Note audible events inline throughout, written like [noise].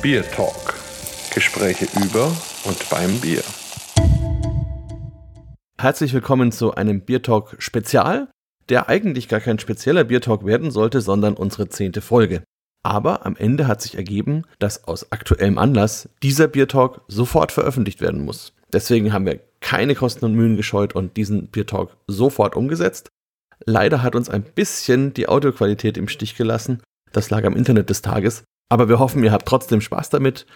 Bier Talk. Gespräche über und beim Bier. Herzlich willkommen zu einem Bier Talk Spezial, der eigentlich gar kein spezieller Bier Talk werden sollte, sondern unsere zehnte Folge. Aber am Ende hat sich ergeben, dass aus aktuellem Anlass dieser Bier Talk sofort veröffentlicht werden muss. Deswegen haben wir keine Kosten und Mühen gescheut und diesen Bier Talk sofort umgesetzt. Leider hat uns ein bisschen die Audioqualität im Stich gelassen. Das lag am Internet des Tages. Aber wir hoffen, ihr habt trotzdem Spaß damit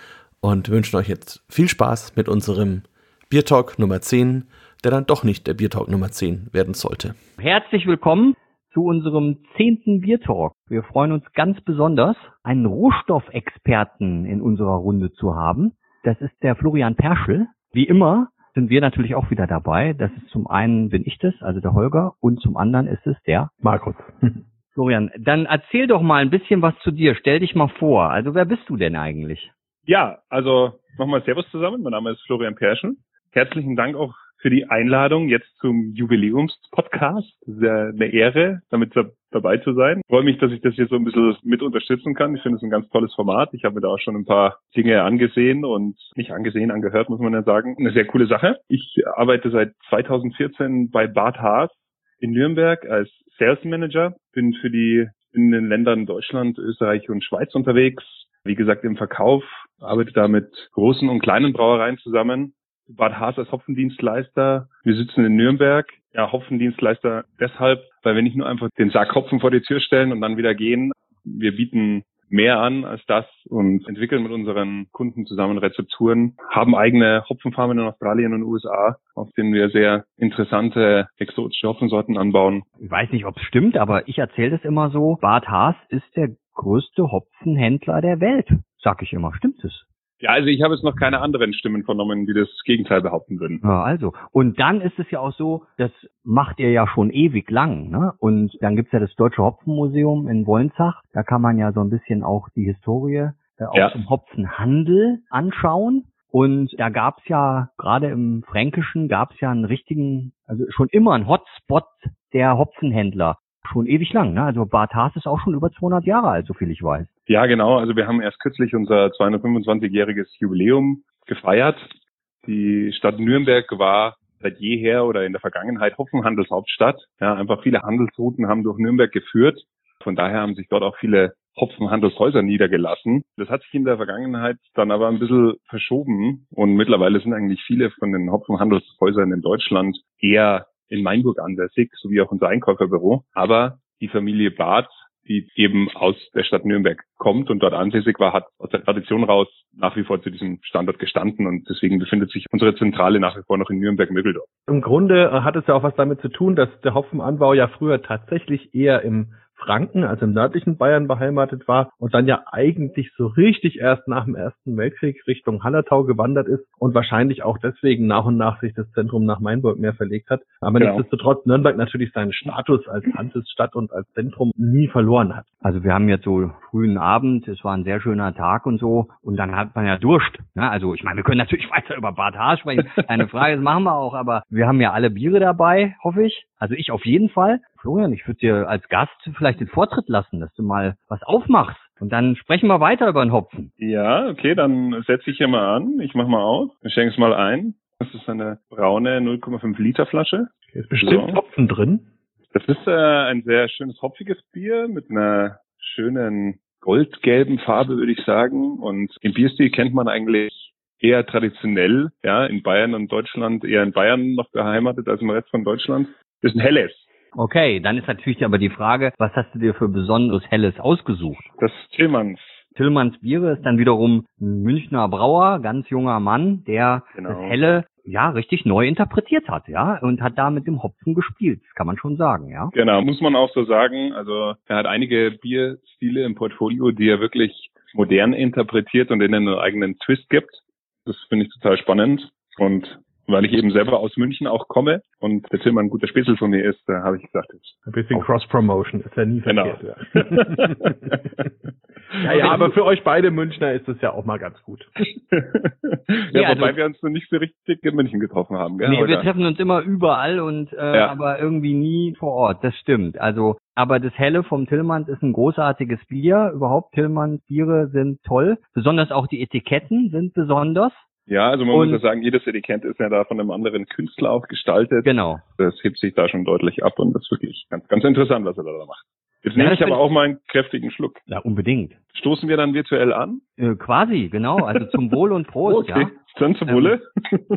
und wünschen euch jetzt viel Spaß mit unserem Bier Talk Nummer 10, der dann doch nicht der Bier Talk Nummer 10 werden sollte. Herzlich willkommen zu unserem zehnten Bier Talk. Wir freuen uns ganz besonders, einen Rohstoffexperten in unserer Runde zu haben. Das ist der Florian Perschel. Wie immer sind wir natürlich auch wieder dabei. Das ist zum einen bin ich das, also der Holger, und zum anderen ist es der Markus. [laughs] Florian, dann erzähl doch mal ein bisschen was zu dir. Stell dich mal vor. Also wer bist du denn eigentlich? Ja, also nochmal Servus zusammen. Mein Name ist Florian Perschen. Herzlichen Dank auch für die Einladung jetzt zum Jubiläumspodcast. Das ist ja eine Ehre, damit dabei zu sein. Ich freue mich, dass ich das hier so ein bisschen mit unterstützen kann. Ich finde es ein ganz tolles Format. Ich habe mir da auch schon ein paar Dinge angesehen und nicht angesehen, angehört, muss man ja sagen. Eine sehr coole Sache. Ich arbeite seit 2014 bei Bart Haas in Nürnberg als Sales Manager. Bin für die in den Ländern Deutschland, Österreich und Schweiz unterwegs. Wie gesagt, im Verkauf, arbeite da mit großen und kleinen Brauereien zusammen Bad Haas als Hopfendienstleister. Wir sitzen in Nürnberg. Ja, Hopfendienstleister deshalb, weil wir nicht nur einfach den Sack Hopfen vor die Tür stellen und dann wieder gehen. Wir bieten mehr an als das und entwickeln mit unseren Kunden zusammen Rezepturen, haben eigene Hopfenfarmen in Australien und USA, auf denen wir sehr interessante exotische Hopfensorten anbauen. Ich weiß nicht, ob es stimmt, aber ich erzähle das immer so. Bad Haas ist der größte Hopfenhändler der Welt, sag ich immer. Stimmt es? Ja, also ich habe jetzt noch keine anderen Stimmen vernommen, die das Gegenteil behaupten würden. Ja, also. Und dann ist es ja auch so, das macht ihr ja schon ewig lang, ne? Und dann gibt's ja das Deutsche Hopfenmuseum in Wolnzach. Da kann man ja so ein bisschen auch die Historie äh, auch ja. zum Hopfenhandel anschauen. Und da gab's ja, gerade im Fränkischen, gab's ja einen richtigen, also schon immer einen Hotspot der Hopfenhändler schon ewig lang. Ne? Also Bad Haas ist auch schon über 200 Jahre alt, so viel ich weiß. Ja, genau. Also wir haben erst kürzlich unser 225-jähriges Jubiläum gefeiert. Die Stadt Nürnberg war seit jeher oder in der Vergangenheit Hopfenhandelshauptstadt. Ja, einfach viele Handelsrouten haben durch Nürnberg geführt. Von daher haben sich dort auch viele Hopfenhandelshäuser niedergelassen. Das hat sich in der Vergangenheit dann aber ein bisschen verschoben und mittlerweile sind eigentlich viele von den Hopfenhandelshäusern in Deutschland eher in Mainburg ansässig, sowie auch unser Einkäuferbüro. Aber die Familie Barth, die eben aus der Stadt Nürnberg kommt und dort ansässig war, hat aus der Tradition raus nach wie vor zu diesem Standort gestanden und deswegen befindet sich unsere Zentrale nach wie vor noch in Nürnberg-Mögeldorf. Im Grunde äh, hat es ja auch was damit zu tun, dass der Hopfenanbau ja früher tatsächlich eher im Franken, also im nördlichen Bayern beheimatet war und dann ja eigentlich so richtig erst nach dem Ersten Weltkrieg Richtung Hallertau gewandert ist und wahrscheinlich auch deswegen nach und nach sich das Zentrum nach Mainburg mehr verlegt hat. Aber genau. nichtsdestotrotz Nürnberg natürlich seinen Status als Handelsstadt und als Zentrum nie verloren hat. Also wir haben jetzt so frühen Abend, es war ein sehr schöner Tag und so und dann hat man ja Durst. Ne? Also ich meine, wir können natürlich [laughs] weiter über Bad Haas sprechen, keine Frage, das machen wir auch, aber wir haben ja alle Biere dabei, hoffe ich. Also ich auf jeden Fall. Florian, ich würde dir als Gast vielleicht den Vortritt lassen, dass du mal was aufmachst. Und dann sprechen wir weiter über den Hopfen. Ja, okay, dann setze ich hier mal an. Ich mach mal auf. Ich schenke es mal ein. Das ist eine braune 0,5 Liter Flasche. Okay, ist bestimmt so. Hopfen drin. Das ist äh, ein sehr schönes hopfiges Bier mit einer schönen goldgelben Farbe, würde ich sagen. Und im Bierstil kennt man eigentlich eher traditionell, ja, in Bayern und Deutschland, eher in Bayern noch beheimatet als im Rest von Deutschland. Das ist ein helles. Okay, dann ist natürlich aber die Frage, was hast du dir für besonderes Helles ausgesucht? Das Tillmanns. Tillmanns Biere ist dann wiederum ein Münchner Brauer, ganz junger Mann, der genau. das Helle ja richtig neu interpretiert hat, ja, und hat da mit dem Hopfen gespielt, kann man schon sagen, ja. Genau, muss man auch so sagen. Also er hat einige Bierstile im Portfolio, die er wirklich modern interpretiert und denen einen eigenen Twist gibt. Das finde ich total spannend. Und weil ich eben selber aus München auch komme und der Tillmann ein guter Spätzle von mir ist, da habe ich gesagt, jetzt ein bisschen Cross-Promotion ist ja nie genau. verkehrt. Ja. [laughs] Ja, ja, aber für euch beide Münchner ist das ja auch mal ganz gut. [laughs] ja, ja, wobei also, wir uns noch nicht so richtig in München getroffen haben. Gell, nee, heute? wir treffen uns immer überall und äh, ja. aber irgendwie nie vor Ort. Das stimmt. Also, aber das Helle vom Tillmanns ist ein großartiges Bier. Überhaupt Tillmanns Biere sind toll. Besonders auch die Etiketten sind besonders. Ja, also man und, muss ja sagen, jedes Etikett ist ja da von einem anderen Künstler auch gestaltet. Genau. Das hebt sich da schon deutlich ab und das ist wirklich ganz, ganz interessant, was er da macht. Jetzt nehme ich aber auch mal einen kräftigen Schluck. Ja, unbedingt. Stoßen wir dann virtuell an? Äh, quasi, genau. Also zum Wohl und Prost, [laughs] okay. ja. Dann zum Wohle. Ähm,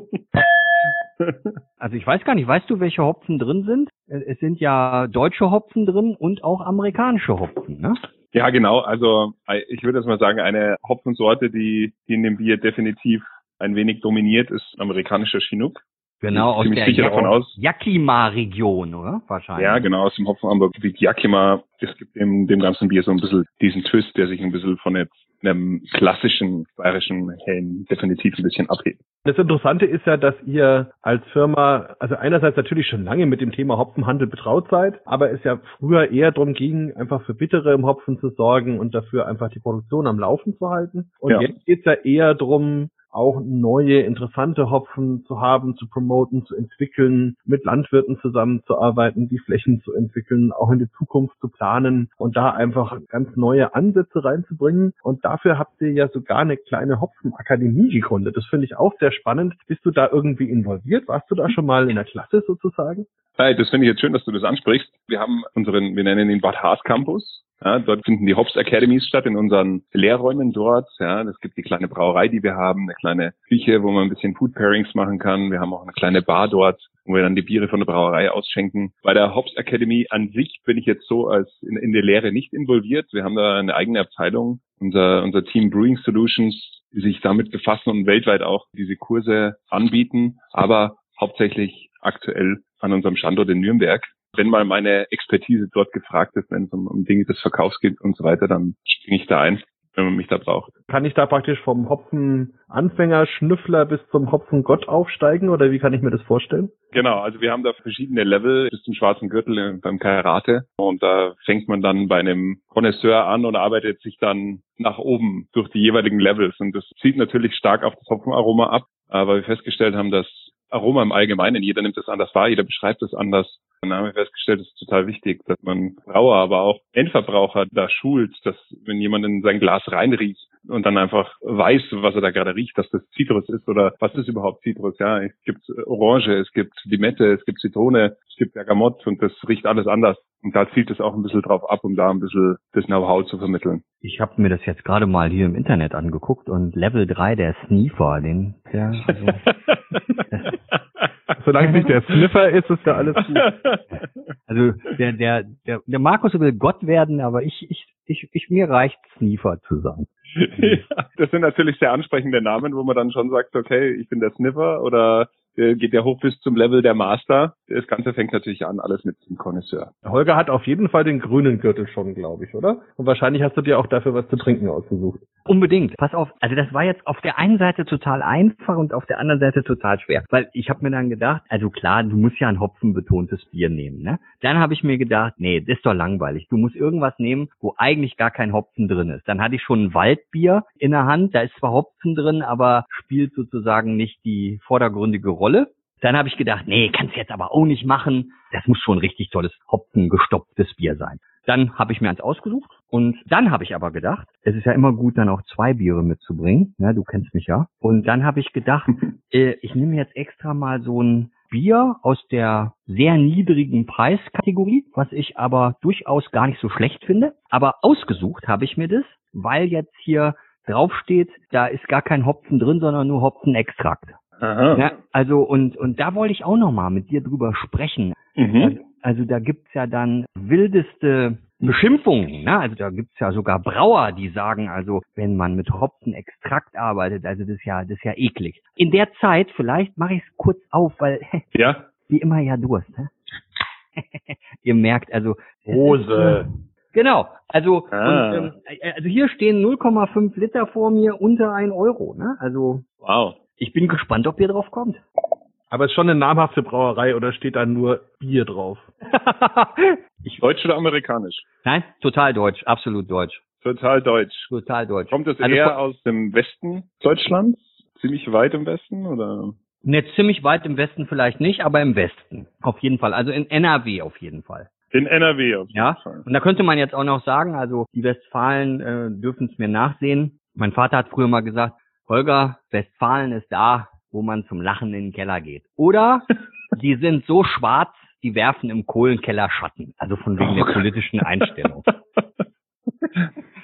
[laughs] also ich weiß gar nicht, weißt du, welche Hopfen drin sind? Äh, es sind ja deutsche Hopfen drin und auch amerikanische Hopfen, ne? Ja, genau. Also äh, ich würde jetzt mal sagen, eine Hopfensorte, die, die in dem Bier definitiv ein wenig dominiert, ist amerikanischer Chinook. Genau, aus der ja Yakima-Region, oder? Wahrscheinlich. Ja, genau, aus dem Hopfen wie Yakima. Es gibt dem, dem ganzen Bier so ein bisschen diesen Twist, der sich ein bisschen von jetzt einem klassischen bayerischen Hellen definitiv ein bisschen abhebt. Das Interessante ist ja, dass ihr als Firma, also einerseits natürlich schon lange mit dem Thema Hopfenhandel betraut seid, aber es ja früher eher darum ging, einfach für bittere im Hopfen zu sorgen und dafür einfach die Produktion am Laufen zu halten. Und ja. jetzt geht's ja eher darum, auch neue, interessante Hopfen zu haben, zu promoten, zu entwickeln, mit Landwirten zusammenzuarbeiten, die Flächen zu entwickeln, auch in die Zukunft zu planen und da einfach ganz neue Ansätze reinzubringen. Und dafür habt ihr ja sogar eine kleine Hopfenakademie gegründet. Das finde ich auch sehr spannend. Bist du da irgendwie involviert? Warst du da schon mal in der Klasse sozusagen? Hey, das finde ich jetzt schön, dass du das ansprichst. Wir haben unseren, wir nennen ihn Bad Haas Campus. Ja, dort finden die Hops Academies statt in unseren Lehrräumen dort. Ja, es gibt die kleine Brauerei, die wir haben, eine kleine Küche, wo man ein bisschen Food Pairings machen kann. Wir haben auch eine kleine Bar dort, wo wir dann die Biere von der Brauerei ausschenken. Bei der Hops Academy an sich bin ich jetzt so als in, in der Lehre nicht involviert. Wir haben da eine eigene Abteilung, unser, unser Team Brewing Solutions, die sich damit befassen und weltweit auch diese Kurse anbieten, aber hauptsächlich aktuell an unserem Standort in Nürnberg wenn mal meine Expertise dort gefragt ist, wenn es um, um Dinge des Verkaufs geht und so weiter, dann springe ich da ein, wenn man mich da braucht. Kann ich da praktisch vom Hopfen-Anfänger, Schnüffler bis zum Hopfen-Gott aufsteigen oder wie kann ich mir das vorstellen? Genau, also wir haben da verschiedene Level bis zum schwarzen Gürtel beim Karate und da fängt man dann bei einem Connoisseur an und arbeitet sich dann nach oben durch die jeweiligen Levels und das zieht natürlich stark auf das Hopfenaroma ab, weil wir festgestellt haben, dass Aroma im Allgemeinen, jeder nimmt es anders wahr, jeder beschreibt es anders dann haben wir festgestellt, es ist total wichtig, dass man Brauer, aber auch Endverbraucher da schult, dass wenn jemand in sein Glas reinriecht und dann einfach weiß, was er da gerade riecht, dass das Zitrus ist oder was ist überhaupt Zitrus? Ja, es gibt Orange, es gibt Limette, es gibt Zitrone, es gibt Bergamott und das riecht alles anders. Und da zielt es auch ein bisschen drauf ab, um da ein bisschen das Know-how zu vermitteln. Ich habe mir das jetzt gerade mal hier im Internet angeguckt und Level 3, der Sneefer, den, der, also, [laughs] [laughs] Solange es nicht der Sniffer ist, ist ja alles gut. [laughs] Also der, der, der, der Markus will Gott werden, aber ich, ich, ich, ich mir reicht Sniffer zu sein. [laughs] Ja, das sind natürlich sehr ansprechende Namen, wo man dann schon sagt, okay, ich bin der Sniffer oder geht ja hoch bis zum Level der Master. Das Ganze fängt natürlich an, alles mit dem Connoisseur. Holger hat auf jeden Fall den grünen Gürtel schon, glaube ich, oder? Und wahrscheinlich hast du dir auch dafür was zu trinken ausgesucht. Unbedingt. Pass auf. Also das war jetzt auf der einen Seite total einfach und auf der anderen Seite total schwer. Weil ich habe mir dann gedacht, also klar, du musst ja ein hopfenbetontes Bier nehmen. Ne? Dann habe ich mir gedacht, nee, das ist doch langweilig. Du musst irgendwas nehmen, wo eigentlich gar kein Hopfen drin ist. Dann hatte ich schon ein Waldbier in der Hand. Da ist zwar Hopfen drin, aber spielt sozusagen nicht die vordergründige Rolle Rolle. Dann habe ich gedacht, nee, kannst jetzt aber auch nicht machen. Das muss schon ein richtig tolles hopfengestopftes Bier sein. Dann habe ich mir eins ausgesucht und dann habe ich aber gedacht, es ist ja immer gut, dann auch zwei Biere mitzubringen. Ja, du kennst mich ja. Und dann habe ich gedacht, [laughs] äh, ich nehme jetzt extra mal so ein Bier aus der sehr niedrigen Preiskategorie, was ich aber durchaus gar nicht so schlecht finde. Aber ausgesucht habe ich mir das, weil jetzt hier draufsteht, da ist gar kein Hopfen drin, sondern nur Hopfenextrakt. Aha. Ja, also und und da wollte ich auch noch mal mit dir drüber sprechen. Mhm. Also, also da gibt's ja dann wildeste Beschimpfungen. Ne? Also da gibt's ja sogar Brauer, die sagen, also wenn man mit Hopfenextrakt arbeitet, also das ist ja das ist ja eklig. In der Zeit vielleicht mache ich es kurz auf, weil [laughs] ja wie immer ja Durst. Ne? [laughs] Ihr merkt also Hose. Genau, also ah. und, ähm, also hier stehen 0,5 Liter vor mir unter ein Euro, ne? Also wow. Ich bin gespannt, ob ihr drauf kommt. Aber ist schon eine namhafte Brauerei oder steht da nur Bier drauf? [laughs] ich, deutsch oder amerikanisch? Nein, total deutsch, absolut deutsch. Total deutsch. Total deutsch. Kommt das also eher aus dem Westen Deutschlands? Ziemlich weit im Westen oder? Ne, ziemlich weit im Westen vielleicht nicht, aber im Westen. Auf jeden Fall. Also in NRW auf jeden Fall. In NRW auf jeden ja? Fall. Und da könnte man jetzt auch noch sagen, also die Westfalen äh, dürfen es mir nachsehen. Mein Vater hat früher mal gesagt, Holger, Westfalen ist da, wo man zum Lachen in den Keller geht. Oder [laughs] die sind so schwarz, die werfen im Kohlenkeller Schatten. Also von wegen oh der politischen Einstellung. [laughs]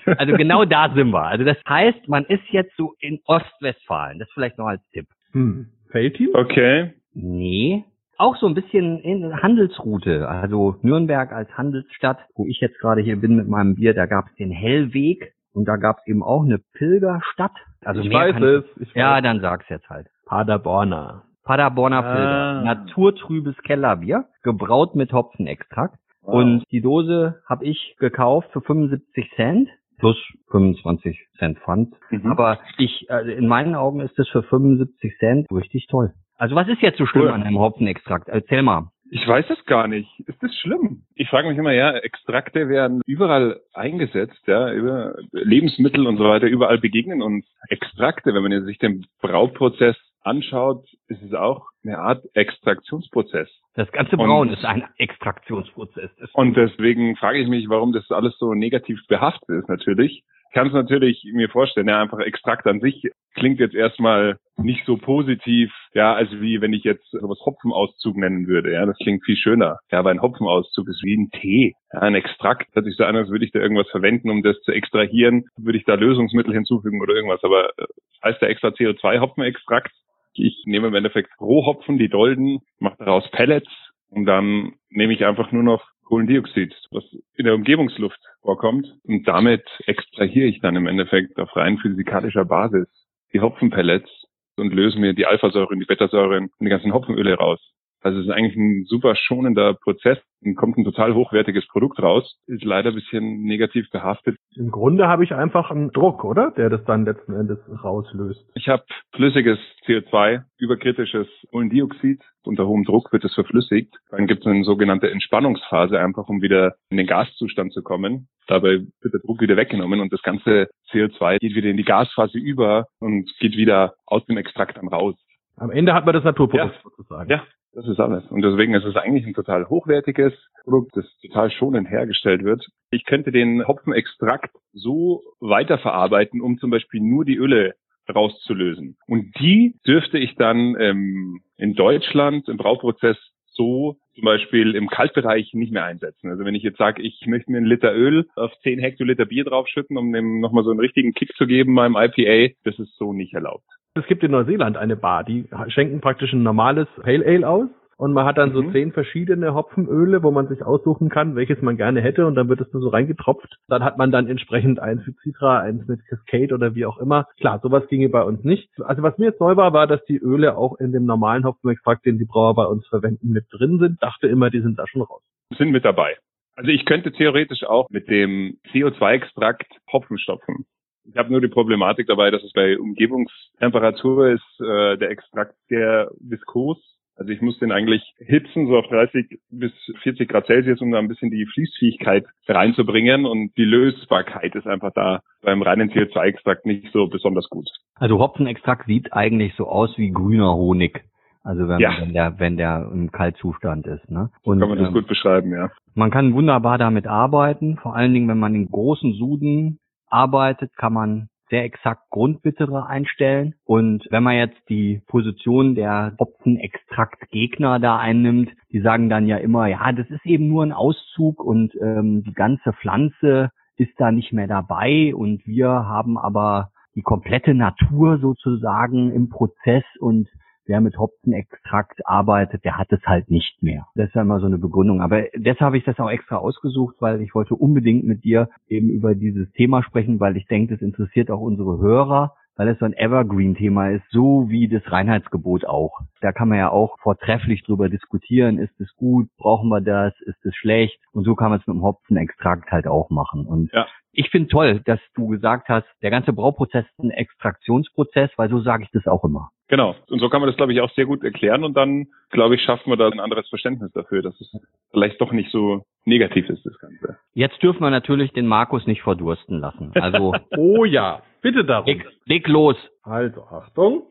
Also genau da sind wir. Also das heißt, man ist jetzt so in Ostwestfalen. Das vielleicht noch als Tipp. Hm. Feldteam? Okay. Nee. Auch so ein bisschen in Handelsroute. Also Nürnberg als Handelsstadt, wo ich jetzt gerade hier bin mit meinem Bier, da gab es den Hellweg und da gab es eben auch eine Pilgerstadt. Also ich weiß es. Ich ja, weiß. dann sag's jetzt halt. Paderborner. Paderborner ah. Pilger. Naturtrübes Kellerbier, gebraut mit Hopfenextrakt. Wow. Und die Dose habe ich gekauft für 75 Cent plus 25 Cent Pfand. Mhm. Aber ich, also in meinen Augen ist das für 75 Cent richtig toll. Also was ist jetzt so schlimm cool. an einem Hopfenextrakt? Erzähl mal. Ich weiß es gar nicht. Ist das schlimm? Ich frage mich immer, ja, Extrakte werden überall eingesetzt, ja, über Lebensmittel und so weiter, überall begegnen uns Extrakte. Wenn man sich den Brauprozess anschaut, ist es auch eine Art Extraktionsprozess. Das ganze Brauen und, ist ein Extraktionsprozess. Und deswegen frage ich mich, warum das alles so negativ behaftet ist natürlich kann es natürlich mir vorstellen, ja, einfach Extrakt an sich klingt jetzt erstmal nicht so positiv, ja, also wie wenn ich jetzt sowas Hopfenauszug nennen würde, ja, das klingt viel schöner. Ja, aber ein Hopfenauszug ist wie ein Tee. Ja, ein Extrakt hört sich so an, als würde ich da irgendwas verwenden, um das zu extrahieren, würde ich da Lösungsmittel hinzufügen oder irgendwas, aber äh, heißt der extra CO2-Hopfenextrakt. Ich nehme im Endeffekt Rohhopfen, die Dolden, mache daraus Pellets und dann nehme ich einfach nur noch Kohlendioxid, was in der Umgebungsluft vorkommt. Und damit extrahiere ich dann im Endeffekt auf rein physikalischer Basis die Hopfenpellets und löse mir die Alphasäure und die Betasäure und die ganzen Hopfenöle raus. Also es ist eigentlich ein super schonender Prozess und kommt ein total hochwertiges Produkt raus. Ist leider ein bisschen negativ behaftet. Im Grunde habe ich einfach einen Druck, oder? Der das dann letzten Endes rauslöst. Ich habe flüssiges CO2, überkritisches Kohlendioxid. Unter hohem Druck wird es verflüssigt. Dann gibt es eine sogenannte Entspannungsphase, einfach um wieder in den Gaszustand zu kommen. Dabei wird der Druck wieder weggenommen und das ganze CO2 geht wieder in die Gasphase über und geht wieder aus dem Extrakt dann raus. Am Ende hat man das Naturprodukt ja. sozusagen. Ja, das ist alles. Und deswegen ist es eigentlich ein total hochwertiges Produkt, das total schonend hergestellt wird. Ich könnte den Hopfenextrakt so weiterverarbeiten, um zum Beispiel nur die Öle rauszulösen. Und die dürfte ich dann ähm, in Deutschland im Brauprozess so zum Beispiel im Kaltbereich nicht mehr einsetzen. Also wenn ich jetzt sage, ich möchte mir einen Liter Öl auf 10 Hektoliter Bier draufschütten, um dem nochmal so einen richtigen Kick zu geben beim IPA, das ist so nicht erlaubt. Es gibt in Neuseeland eine Bar, die schenken praktisch ein normales Pale Ale aus und man hat dann mhm. so zehn verschiedene Hopfenöle, wo man sich aussuchen kann, welches man gerne hätte und dann wird es nur so reingetropft. Dann hat man dann entsprechend eins mit Citra, eins mit Cascade oder wie auch immer. Klar, sowas ginge bei uns nicht. Also was mir jetzt neu war, war, dass die Öle auch in dem normalen Hopfenextrakt, den die Brauer bei uns verwenden, mit drin sind. Dachte immer, die sind da schon raus. Sind mit dabei. Also ich könnte theoretisch auch mit dem CO2-Extrakt Hopfen stopfen. Ich habe nur die Problematik dabei, dass es bei Umgebungstemperatur ist äh, der Extrakt sehr viskos. Also ich muss den eigentlich hitzen, so auf 30 bis 40 Grad Celsius, um da ein bisschen die Fließfähigkeit reinzubringen. Und die Lösbarkeit ist einfach da beim reinen CO2-Extrakt nicht so besonders gut. Also Hopfenextrakt sieht eigentlich so aus wie grüner Honig. Also wenn, ja. wenn der wenn der im Kaltzustand ist, ne? Und, kann man das ähm, gut beschreiben, ja. Man kann wunderbar damit arbeiten, vor allen Dingen, wenn man in großen Suden arbeitet, kann man sehr exakt Grundbittere einstellen. Und wenn man jetzt die Position der Hopfenextraktgegner da einnimmt, die sagen dann ja immer, ja, das ist eben nur ein Auszug und ähm, die ganze Pflanze ist da nicht mehr dabei und wir haben aber die komplette Natur sozusagen im Prozess und wer mit Hopfenextrakt arbeitet, der hat es halt nicht mehr. Das ist ja immer so eine Begründung. Aber deshalb habe ich das auch extra ausgesucht, weil ich wollte unbedingt mit dir eben über dieses Thema sprechen, weil ich denke, das interessiert auch unsere Hörer weil es so ein Evergreen-Thema ist, so wie das Reinheitsgebot auch. Da kann man ja auch vortrefflich drüber diskutieren, ist es gut, brauchen wir das, ist es schlecht und so kann man es mit dem Hopfenextrakt halt auch machen. Und ja. Ich finde toll, dass du gesagt hast, der ganze Brauprozess ist ein Extraktionsprozess, weil so sage ich das auch immer. Genau. Und so kann man das, glaube ich, auch sehr gut erklären und dann, glaube ich, schaffen wir da ein anderes Verständnis dafür, dass es vielleicht doch nicht so negativ ist, das Ganze. Jetzt dürfen wir natürlich den Markus nicht verdursten lassen. Also. [laughs] oh ja, bitte darum. Leg, leg los. Also, Achtung.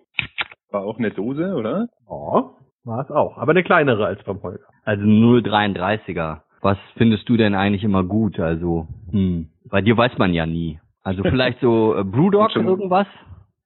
War auch eine Dose, oder? Ja, war es auch. Aber eine kleinere als beim Holger. Also 0,33er. Was findest du denn eigentlich immer gut? Also, hm, bei dir weiß man ja nie. Also vielleicht so [laughs] äh, Brewdog schon, irgendwas?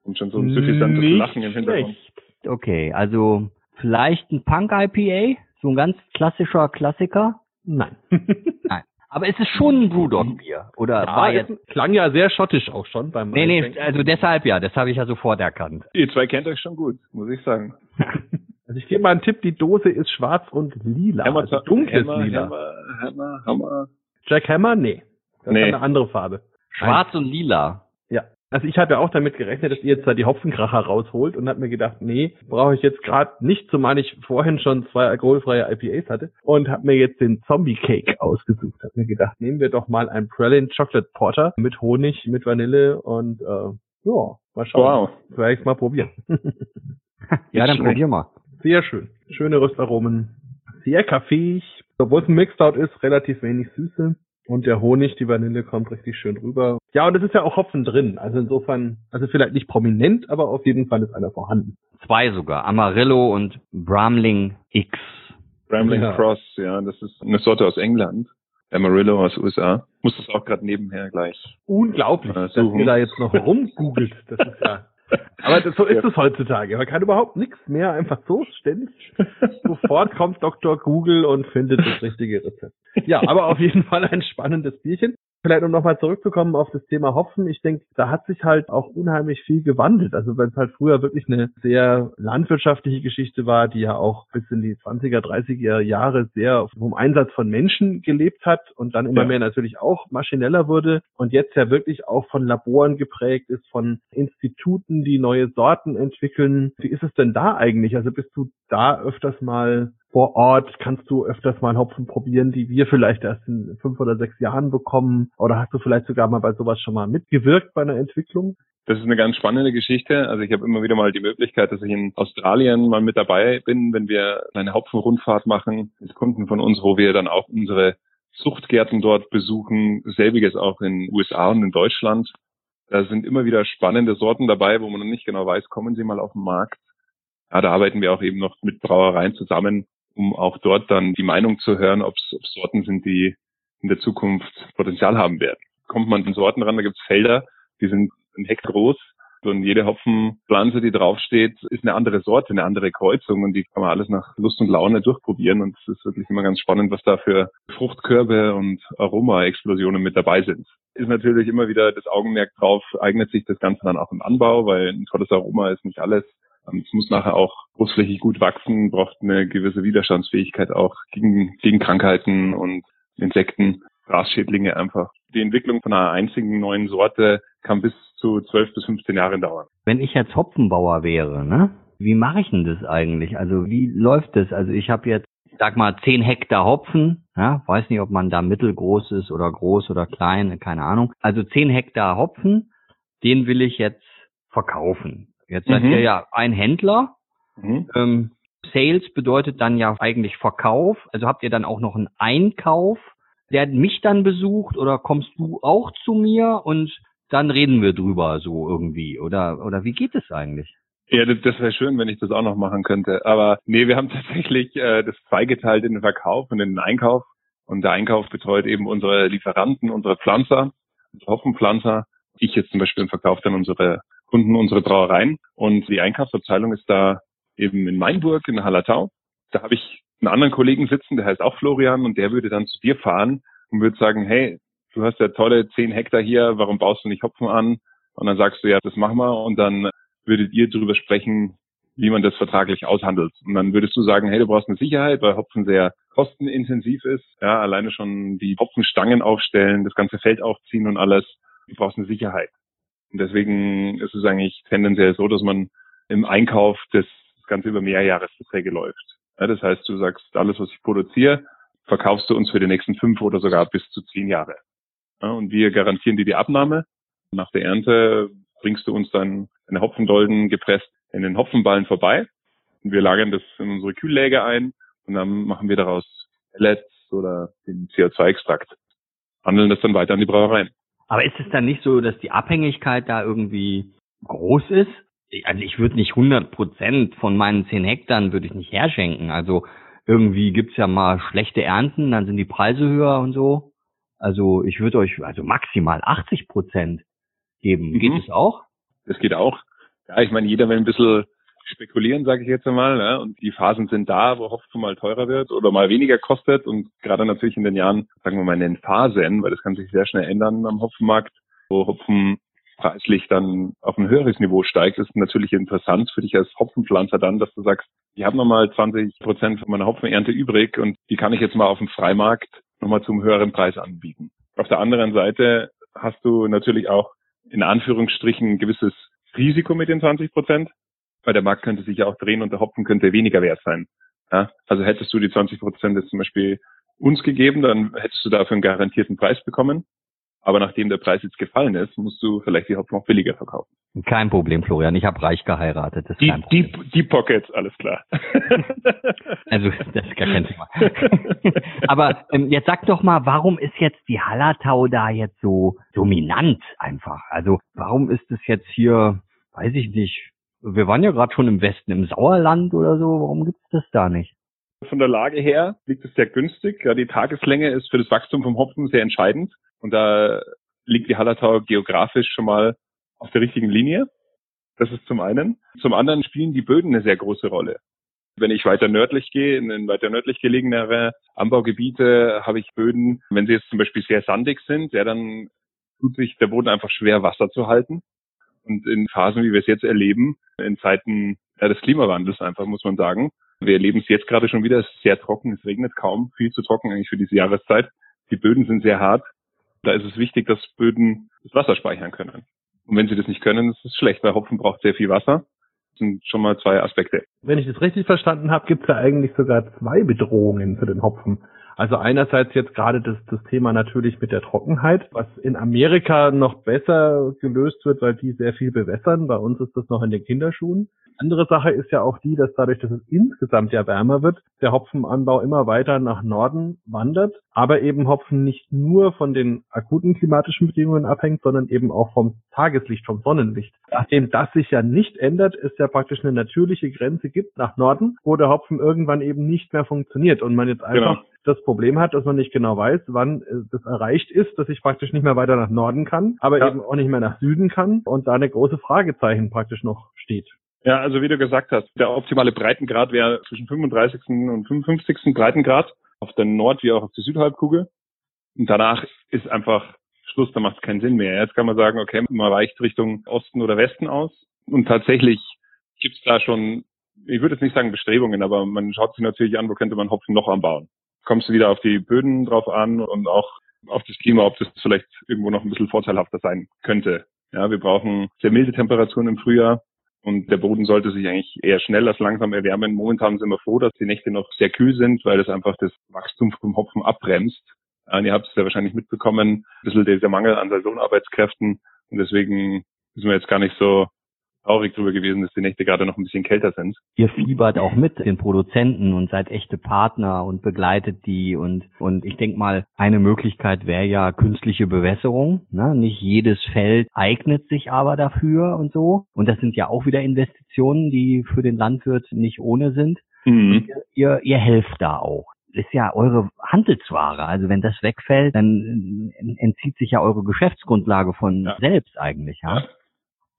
Und schon so ein suffisantes Nicht Lachen im Hintergrund. Schlecht. Okay, also vielleicht ein Punk IPA? So ein ganz klassischer Klassiker? Nein. [laughs] Nein. Aber ist es schon ein Brewdog-Bier? Oder ja, war jetzt... Klang ja sehr schottisch auch schon beim Nee, nee, also deshalb ja, das habe ich ja sofort erkannt. Ihr zwei kennt euch schon gut, muss ich sagen. [laughs] Also ich gebe mal einen Tipp, die Dose ist schwarz und lila. Hammer, also dunkles Hammer, Lila. Hammer, Hammer, Hammer. Jack Hammer? Nee. Das Nee. ist eine andere Farbe. Schwarz und lila. Ja. Also ich habe ja auch damit gerechnet, dass ihr jetzt da die Hopfenkracher rausholt und habe mir gedacht, nee, brauche ich jetzt gerade nicht, zumal ich vorhin schon zwei alkoholfreie IPAs hatte und habe mir jetzt den Zombie Cake ausgesucht. Habe mir gedacht, nehmen wir doch mal einen Pralin Chocolate Porter mit Honig, mit Vanille und äh, ja, mal schauen. Wow. Werde ich mal probieren. [laughs] Ja, dann probier mal. Sehr schön. Schöne Röstaromen. Sehr kaffeeig. Obwohl es ein Mixed Out ist, relativ wenig Süße. Und der Honig, die Vanille kommt richtig schön rüber. Ja, und es ist ja auch Hopfen drin. Also insofern, also vielleicht nicht prominent, aber auf jeden Fall ist einer vorhanden. Zwei sogar. Amarillo und Bramling X. Rambling Ja. Cross, ja, das ist eine Sorte aus England. Amarillo aus USA. Muss das auch gerade nebenher gleich. Unglaublich, Äh, dass ihr da jetzt noch rumgoogelt. Das ist ja. [laughs] Aber das, so ist es heutzutage. Man kann überhaupt nichts mehr einfach so ständig. Sofort kommt Dr. Google und findet das richtige Rezept. Ja, aber auf jeden Fall ein spannendes Bierchen. Vielleicht um nochmal zurückzukommen auf das Thema Hopfen. Ich denke, da hat sich halt auch unheimlich viel gewandelt. Also wenn es halt früher wirklich eine sehr landwirtschaftliche Geschichte war, die ja auch bis in die 20er, 30er Jahre sehr vom Einsatz von Menschen gelebt hat und dann immer Ja. mehr natürlich auch maschineller wurde und jetzt ja wirklich auch von Laboren geprägt ist, von Instituten, die neue Sorten entwickeln. Wie ist es denn da eigentlich? Also bist du da öfters mal vor Ort? Kannst du öfters mal Hopfen probieren, die wir vielleicht erst in fünf oder sechs Jahren bekommen? Oder hast du vielleicht sogar mal bei sowas schon mal mitgewirkt bei einer Entwicklung? Das ist eine ganz spannende Geschichte. Also ich habe immer wieder mal die Möglichkeit, dass ich in Australien mal mit dabei bin, wenn wir eine Hopfenrundfahrt machen mit Kunden von uns, wo wir dann auch unsere Zuchtgärten dort besuchen. Selbiges auch in USA und in Deutschland. Da sind immer wieder spannende Sorten dabei, wo man noch nicht genau weiß, kommen sie mal auf den Markt. Ja, da arbeiten wir auch eben noch mit Brauereien zusammen, um auch dort dann die Meinung zu hören, ob es Sorten sind, die in der Zukunft Potenzial haben werden. Kommt man an Sorten ran, da gibt's Felder, die sind ein Hektar groß und jede Hopfenpflanze, die draufsteht, ist eine andere Sorte, eine andere Kreuzung und die kann man alles nach Lust und Laune durchprobieren und es ist wirklich immer ganz spannend, was da für Fruchtkörbe und Aroma-Explosionen mit dabei sind. Ist natürlich immer wieder das Augenmerk drauf, eignet sich das Ganze dann auch im Anbau, weil ein tolles Aroma ist nicht alles. Ähm, Es muss nachher auch großflächig gut wachsen, braucht eine gewisse Widerstandsfähigkeit auch gegen, gegen Krankheiten und Insekten, Grasschädlinge einfach. Die Entwicklung von einer einzigen neuen Sorte kann bis zu 12 bis 15 Jahre dauern. Wenn ich jetzt Hopfenbauer wäre, ne? Wie mache ich denn das eigentlich? Also wie läuft das? Also ich habe jetzt, sag mal, 10 Hektar Hopfen, ja, weiß nicht, ob man da mittelgroß ist oder groß oder klein, keine Ahnung. Also 10 Hektar Hopfen, den will ich jetzt verkaufen. Jetzt seid Mhm. ihr ja ein Händler. Mhm. Ähm, Sales bedeutet dann ja eigentlich Verkauf. Also habt ihr dann auch noch einen Einkauf, der mich dann besucht oder kommst du auch zu mir und dann reden wir drüber so irgendwie oder oder wie geht es eigentlich? Ja, das, das wäre schön, wenn ich das auch noch machen könnte. Aber nee, wir haben [laughs] tatsächlich äh, das zweigeteilt in den Verkauf und in den Einkauf. Und der Einkauf betreut eben unsere Lieferanten, unsere Pflanzer, unsere Hopfenpflanzer. Ich jetzt zum Beispiel verkaufe dann unsere Kunden, unsere Brauereien. Und die Einkaufsabteilung ist da eben in Mainburg, in Hallertau. Da habe ich einen anderen Kollegen sitzen, der heißt auch Florian und der würde dann zu dir fahren und würde sagen, hey, du hast ja tolle 10 Hektar hier, warum baust du nicht Hopfen an? Und dann sagst du, ja, das machen wir. Und dann würdet ihr darüber sprechen, wie man das vertraglich aushandelt. Und dann würdest du sagen, hey, du brauchst eine Sicherheit, weil Hopfen sehr kostenintensiv ist. Ja, alleine schon die Hopfenstangen aufstellen, das ganze Feld aufziehen und alles. Du brauchst eine Sicherheit. Und deswegen ist es eigentlich tendenziell so, dass man im Einkauf das Ganze über Mehrjahresverträge läuft. Ja, das heißt, du sagst, alles, was ich produziere, verkaufst du uns für die nächsten fünf oder sogar bis zu zehn Jahre. Ja, und wir garantieren dir die Abnahme. Nach der Ernte bringst du uns dann eine Hopfendolden gepresst in den Hopfenballen vorbei. Und wir lagern das in unsere Kühlläger ein und dann machen wir daraus Pellets oder den CO2-Extrakt. Handeln das dann weiter an die Brauereien. Aber ist es dann nicht so, dass die Abhängigkeit da irgendwie groß ist? Also ich würde nicht 100 Prozent von meinen 10 Hektar würde ich nicht herschenken. Also irgendwie gibt's ja mal schlechte Ernten, dann sind die Preise höher und so. Also ich würde euch also maximal 80 Prozent geben. Mhm. Geht es auch? Das geht auch. Ja, ich meine, jeder will ein bisschen spekulieren, sage ich jetzt einmal. Ne? Und die Phasen sind da, wo Hopfen mal teurer wird oder mal weniger kostet. Und gerade natürlich in den Jahren, sagen wir mal in den Phasen, weil das kann sich sehr schnell ändern am Hopfenmarkt, wo Hopfen preislich dann auf ein höheres Niveau steigt, ist natürlich interessant für dich als Hopfenpflanzer dann, dass du sagst, ich habe nochmal 20 Prozent von meiner Hopfenernte übrig und die kann ich jetzt mal auf dem Freimarkt nochmal zum höheren Preis anbieten. Auf der anderen Seite hast du natürlich auch in Anführungsstrichen ein gewisses Risiko mit den 20 Prozent, weil der Markt könnte sich ja auch drehen und der Hopfen könnte weniger wert sein. Ja? Also hättest du die 20 Prozent jetzt zum Beispiel uns gegeben, dann hättest du dafür einen garantierten Preis bekommen. Aber nachdem der Preis jetzt gefallen ist, musst du vielleicht die Hopfen auch billiger verkaufen. Kein Problem, Florian. Ich habe reich geheiratet. Das ist die, kein Problem. Pockets, alles klar. [laughs] also das ist gar kein Thema. [laughs] Aber ähm, jetzt sag doch mal, warum ist jetzt die Hallertau da jetzt so dominant einfach? Also warum ist es jetzt hier, weiß ich nicht, wir waren ja gerade schon im Westen, im Sauerland oder so, warum gibt's das da nicht? Von der Lage her liegt es sehr günstig. Ja, die Tageslänge ist für das Wachstum vom Hopfen sehr entscheidend. Und da liegt die Hallertau geografisch schon mal auf der richtigen Linie. Das ist zum einen. Zum anderen spielen die Böden eine sehr große Rolle. Wenn ich weiter nördlich gehe, in weiter nördlich gelegenere Anbaugebiete, habe ich Böden, wenn sie jetzt zum Beispiel sehr sandig sind, ja, dann tut sich der Boden einfach schwer, Wasser zu halten. Und in Phasen, wie wir es jetzt erleben, in Zeiten des Klimawandels einfach, muss man sagen. Wir erleben es jetzt gerade schon wieder, es ist sehr trocken, es regnet kaum, viel zu trocken eigentlich für diese Jahreszeit. Die Böden sind sehr hart da ist es wichtig, dass Böden das Wasser speichern können. Und wenn sie das nicht können, ist es schlecht, weil Hopfen braucht sehr viel Wasser. Das sind schon mal zwei Aspekte. Wenn ich das richtig verstanden habe, gibt es ja eigentlich sogar zwei Bedrohungen für den Hopfen. Also einerseits jetzt gerade das, das Thema natürlich mit der Trockenheit, was in Amerika noch besser gelöst wird, weil die sehr viel bewässern. Bei uns ist das noch in den Kinderschuhen. Andere Sache ist ja auch die, dass dadurch, dass es insgesamt ja wärmer wird, der Hopfenanbau immer weiter nach Norden wandert, aber eben Hopfen nicht nur von den akuten klimatischen Bedingungen abhängt, sondern eben auch vom Tageslicht, vom Sonnenlicht. Nachdem das sich ja nicht ändert, es ja praktisch eine natürliche Grenze gibt nach Norden, wo der Hopfen irgendwann eben nicht mehr funktioniert und man jetzt einfach genau das Problem hat, dass man nicht genau weiß, wann das erreicht ist, dass ich praktisch nicht mehr weiter nach Norden kann, aber ja. eben auch nicht mehr nach Süden kann und da eine große Fragezeichen praktisch noch steht. Ja, also wie du gesagt hast, der optimale Breitengrad wäre zwischen 35. und 55. Breitengrad auf der Nord- wie auch auf der Südhalbkugel. Und danach ist einfach Schluss, da macht es keinen Sinn mehr. Jetzt kann man sagen, okay, man weicht Richtung Osten oder Westen aus. Und tatsächlich gibt es da schon, ich würde jetzt nicht sagen Bestrebungen, aber man schaut sich natürlich an, wo könnte man Hopfen noch anbauen. Kommst du wieder auf die Böden drauf an und auch auf das Klima, ob das vielleicht irgendwo noch ein bisschen vorteilhafter sein könnte. Ja, wir brauchen sehr milde Temperaturen im Frühjahr. Und der Boden sollte sich eigentlich eher schnell als langsam erwärmen. Momentan sind wir froh, dass die Nächte noch sehr kühl sind, weil das einfach das Wachstum vom Hopfen abbremst. Und ihr habt es ja wahrscheinlich mitbekommen, ein bisschen dieser Mangel an Saisonarbeitskräften. Und deswegen sind wir jetzt gar nicht so traurig drüber gewesen, dass die Nächte gerade noch ein bisschen kälter sind. Ihr fiebert auch mit den Produzenten und seid echte Partner und begleitet die und und ich denke mal, eine Möglichkeit wäre ja künstliche Bewässerung. Ne? Nicht jedes Feld eignet sich aber dafür und so. Und das sind ja auch wieder Investitionen, die für den Landwirt nicht ohne sind. Mhm. Ihr, ihr, ihr helft da auch ist ja eure Handelsware. Also wenn das wegfällt, dann entzieht sich ja eure Geschäftsgrundlage von ja. selbst eigentlich. Ja? ja.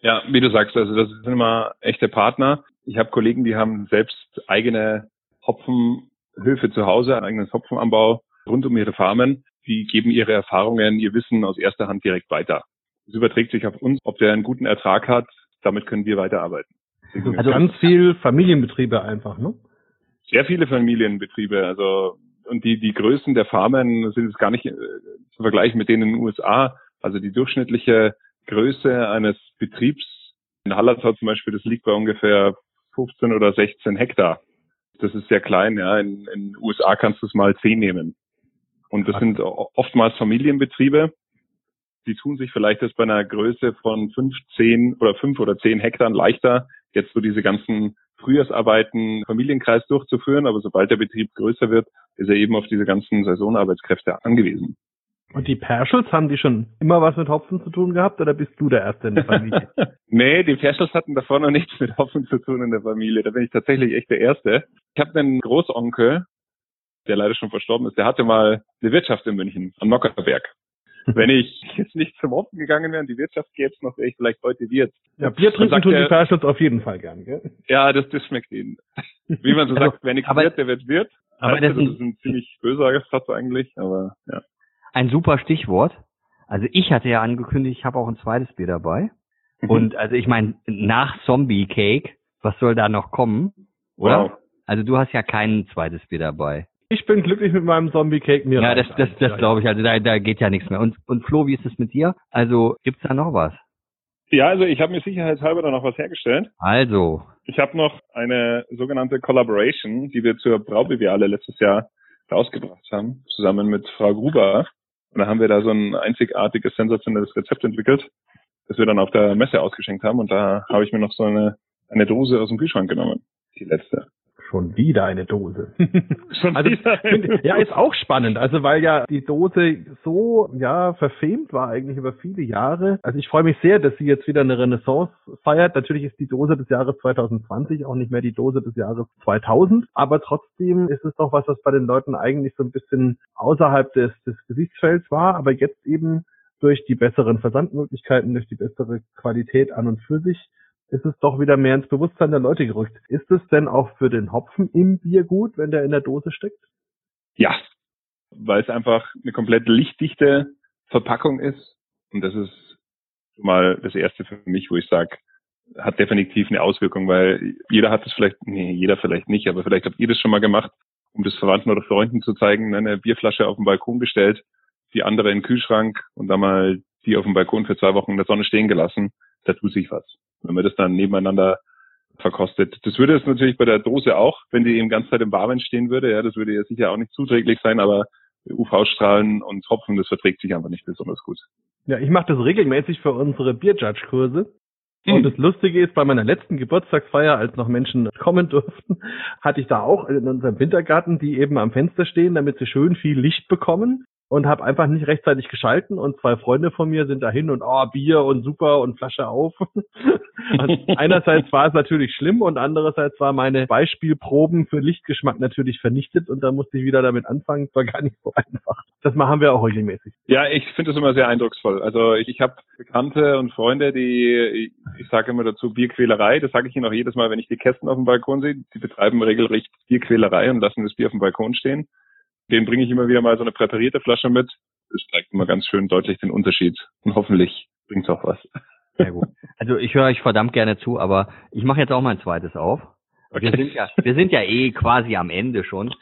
Ja, wie du sagst, also das sind immer echte Partner. Ich habe Kollegen, die haben selbst eigene Hopfenhöfe zu Hause, einen eigenen Hopfenanbau rund um ihre Farmen. Die geben ihre Erfahrungen, ihr Wissen aus erster Hand direkt weiter. Das überträgt sich auf uns, ob der einen guten Ertrag hat. Damit können wir weiterarbeiten. Also ganz viel Familienbetriebe einfach, ne? Sehr viele Familienbetriebe. Also und die die Größen der Farmen sind jetzt gar nicht äh, zu vergleichen mit denen in den USA. Also die durchschnittliche Größe eines Betriebs in Hallertau zum Beispiel, das liegt bei ungefähr 15 oder 16 Hektar. Das ist sehr klein, ja. In den USA kannst du es mal 10 nehmen. Und das sind oftmals Familienbetriebe. die tun sich vielleicht jetzt bei einer Größe von 15 oder 5 oder 10 Hektar leichter, jetzt so diese ganzen Frühjahrsarbeiten Familienkreis durchzuführen, aber sobald der Betrieb größer wird, ist er eben auf diese ganzen Saisonarbeitskräfte angewiesen. Und die Perschels, haben die schon immer was mit Hopfen zu tun gehabt oder bist du der Erste in der Familie? [laughs] nee, die Perschels hatten davor noch nichts mit Hopfen zu tun in der Familie. Da bin ich tatsächlich echt der Erste. Ich habe einen Großonkel, der leider schon verstorben ist, der hatte mal eine Wirtschaft in München am Nockerberg. [laughs] Wenn ich jetzt nicht zum Hopfen gegangen wäre und die Wirtschaft gäbe es noch, wäre ich vielleicht heute Wirt. Ja, Bier trinken tun die Perschels auf jeden Fall gern, gell? Ja, das, das schmeckt ihnen. Wie man so also, sagt, wer nichts wird, der wird Wirt. Aber das, das ist ein ziemlich böser Satz eigentlich, aber ja. Ein super Stichwort. Also ich hatte ja angekündigt, ich habe auch ein zweites Bier dabei. Mhm. Und also ich meine, nach Zombie Cake, was soll da noch kommen? Oder? Wow. Also du hast ja kein zweites Bier dabei. Ich bin glücklich mit meinem Zombie Cake mir. Ja, das, das, das glaube ich. Also da, da geht ja nichts mehr. Und, und Flo, wie ist es mit dir? Also gibt's da noch was? Ja, also ich habe mir sicherheitshalber da noch was hergestellt. Also. Ich habe noch eine sogenannte Collaboration, die wir zur Braubeviale letztes Jahr rausgebracht haben, zusammen mit Frau Gruber. Und da haben wir da so ein einzigartiges, sensationelles Rezept entwickelt, das wir dann auf der Messe ausgeschenkt haben. Und da habe ich mir noch so eine, eine Dose aus dem Kühlschrank genommen. Die letzte. Schon wieder eine Dose. [laughs] Schon also, wieder eine ja, ist auch spannend. Also weil ja die Dose so ja verfemt war eigentlich über viele Jahre. Also ich freue mich sehr, dass sie jetzt wieder eine Renaissance feiert. Natürlich ist die Dose des Jahres 2020 auch nicht mehr die Dose des Jahres 2000, aber trotzdem ist es doch was, was bei den Leuten eigentlich so ein bisschen außerhalb des, des Gesichtsfelds war, aber jetzt eben durch die besseren Versandmöglichkeiten, durch die bessere Qualität an und für sich ist es doch wieder mehr ins Bewusstsein der Leute gerückt. Ist es denn auch für den Hopfen im Bier gut, wenn der in der Dose steckt? Ja, weil es einfach eine komplett lichtdichte Verpackung ist. Und das ist mal das Erste für mich, wo ich sage, hat definitiv eine Auswirkung, weil jeder hat es vielleicht, nee, jeder vielleicht nicht, aber vielleicht habt ihr das schon mal gemacht, um das Verwandten oder Freunden zu zeigen, eine Bierflasche auf dem Balkon gestellt, die andere in den Kühlschrank und dann mal die auf dem Balkon für zwei Wochen in der Sonne stehen gelassen. Da tut sich was wenn man das dann nebeneinander verkostet. Das würde es natürlich bei der Dose auch, wenn die eben ganz Zeit im Warmen stehen würde. Ja, das würde ja sicher auch nicht zuträglich sein, aber UV-Strahlen und Tropfen, das verträgt sich einfach nicht besonders gut. Ja, ich mache das regelmäßig für unsere Bierjudge-Kurse. Und hm. das Lustige ist, bei meiner letzten Geburtstagsfeier, als noch Menschen kommen durften, hatte ich da auch in unserem Wintergarten, die eben am Fenster stehen, damit sie schön viel Licht bekommen und habe einfach nicht rechtzeitig geschalten und zwei Freunde von mir sind dahin und oh Bier und super und Flasche auf. und [laughs] einerseits war es natürlich schlimm und andererseits war meine Beispielproben für Lichtgeschmack natürlich vernichtet und da musste ich wieder damit anfangen. Es war gar nicht so einfach. Das machen wir auch regelmäßig. Ja, ich finde das immer sehr eindrucksvoll. Also ich, ich habe Bekannte und Freunde, die ich, ich sage immer dazu Bierquälerei. Das sage ich ihnen auch jedes Mal, wenn ich die Kästen auf dem Balkon sehe. Die betreiben regelrecht Bierquälerei und lassen das Bier auf dem Balkon stehen den bringe ich immer wieder mal so eine präparierte Flasche mit. Das zeigt immer ganz schön deutlich den Unterschied. Und hoffentlich bringt es auch was. Sehr gut. Also ich höre euch verdammt gerne zu, aber ich mache jetzt auch mein zweites auf. Okay. Wir sind ja, wir sind ja eh quasi am Ende schon.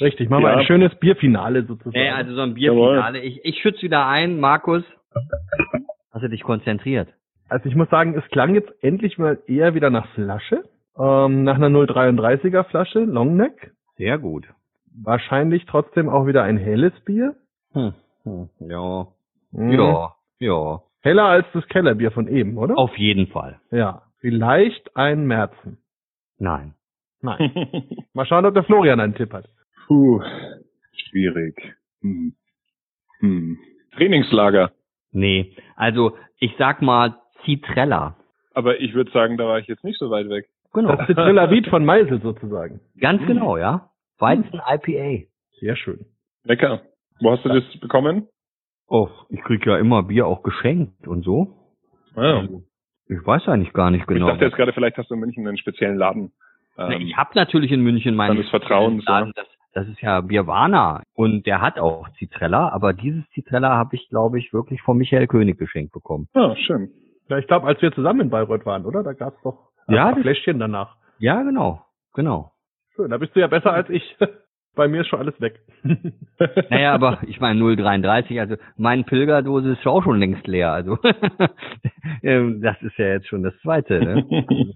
Richtig, machen wir ein schönes Bierfinale sozusagen. Ja, also so ein Bierfinale. Ich, ich schütze wieder ein, Markus. Hast du dich konzentriert? Also ich muss sagen, es klang jetzt endlich mal eher wieder nach Flasche. Ähm, nach einer 0,33er Flasche, Longneck. Sehr gut wahrscheinlich trotzdem auch wieder ein helles Bier. Hm, hm, ja. Hm. Ja, ja. Heller als das Kellerbier von eben, oder? Auf jeden Fall. Ja. Vielleicht ein Märzen. Nein. Nein. [laughs] Mal schauen, ob der Florian einen Tipp hat. Puh, schwierig. Hm. Hm. Trainingslager. Nee, also ich sag mal Citrella. Aber ich würde sagen, da war ich jetzt nicht so weit weg. Genau. Das Citrella Viet von Meisel sozusagen. Ganz genau, ja. Weizen IPA. Sehr schön. Lecker. Wo hast du das bekommen? Oh, ich krieg ja immer Bier auch geschenkt und so. Ah. Ich weiß eigentlich gar nicht genau. Ich dachte jetzt gerade, vielleicht hast du in München einen speziellen Laden. Ähm, ich habe natürlich in München meinen des Vertrauens, Laden. Das, das ist ja Bierwana und der hat auch Citrella, aber dieses Citrella habe ich, glaube ich, wirklich von Michael König geschenkt bekommen. Ah, schön. Ja, ich glaube, als wir zusammen in Bayreuth waren, oder? Da gab's doch ein ja, Fläschchen danach. Ja, genau, genau. Schön, da bist du ja besser als ich. [laughs] Bei mir ist schon alles weg. [laughs] naja, aber ich meine 0,33, also mein Pilgerdose ist auch schon längst leer. Also [laughs] ähm, das ist ja jetzt schon das zweite. Ne?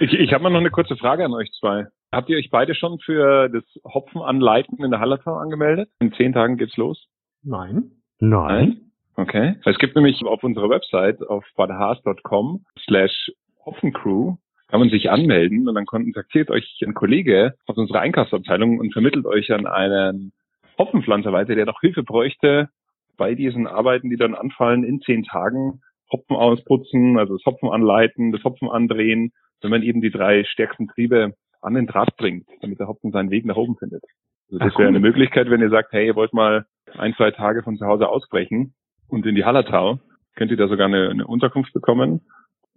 ich ich habe mal noch eine kurze Frage an euch zwei. Habt ihr euch beide schon für das Hopfen anleiten in der Hallertau angemeldet? In zehn Tagen geht's los? Nein. Nein. Okay. Es gibt nämlich auf unserer Website auf badhaas.com slash Hopfencrew kann man sich anmelden und dann kontaktiert euch ein Kollege aus unserer Einkaufsabteilung und vermittelt euch an einen Hopfenpflanzer weiter, der noch Hilfe bräuchte bei diesen Arbeiten, die dann anfallen in zehn Tagen. Hopfen ausputzen, also das Hopfen anleiten, das Hopfen andrehen, wenn man eben die drei stärksten Triebe an den Draht bringt, damit der Hopfen seinen Weg nach oben findet. Also das Ach, wäre eine Möglichkeit, wenn ihr sagt, hey, ihr wollt mal ein, zwei Tage von zu Hause ausbrechen und in die Hallertau, könnt ihr da sogar eine, eine Unterkunft bekommen,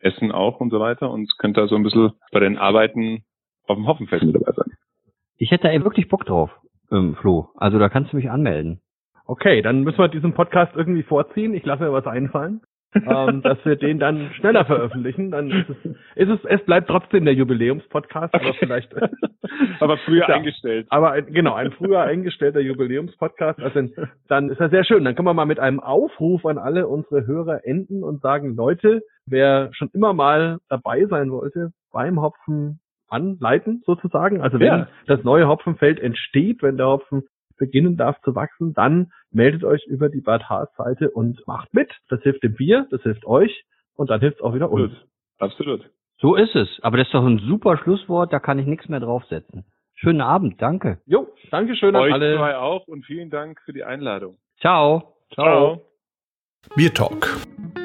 Essen auch und so weiter und könnt da so ein bisschen bei den Arbeiten auf dem Hopfenfest mit dabei sein. Ich hätte da wirklich Bock drauf, ähm, Flo. Also da kannst du mich anmelden. Okay, dann müssen wir diesen Podcast irgendwie vorziehen. Ich lasse mir was einfallen ähm, [laughs] dass wir den dann schneller veröffentlichen. Dann ist es, ist es, es bleibt trotzdem der Jubiläumspodcast, aber vielleicht. [laughs] aber früher ja, eingestellt. Aber ein, genau, ein früher eingestellter Jubiläumspodcast. Also dann ist das sehr schön. Dann können wir mal mit einem Aufruf an alle unsere Hörer enden und sagen, Leute, wer schon immer mal dabei sein wollte beim Hopfen anleiten sozusagen. Also wenn ja. das neue Hopfenfeld entsteht, wenn der Hopfen beginnen darf zu wachsen, dann meldet euch über die Bad Haas-Seite und macht mit. Das hilft dem Bier, das hilft euch und dann hilft es auch wieder uns. Absolut. So ist es. Aber das ist doch ein super Schlusswort, da kann ich nichts mehr draufsetzen. Schönen Abend, danke. Jo, danke schön an euch alle. zwei auch und vielen Dank für die Einladung. Ciao. Ciao. Bier Talk,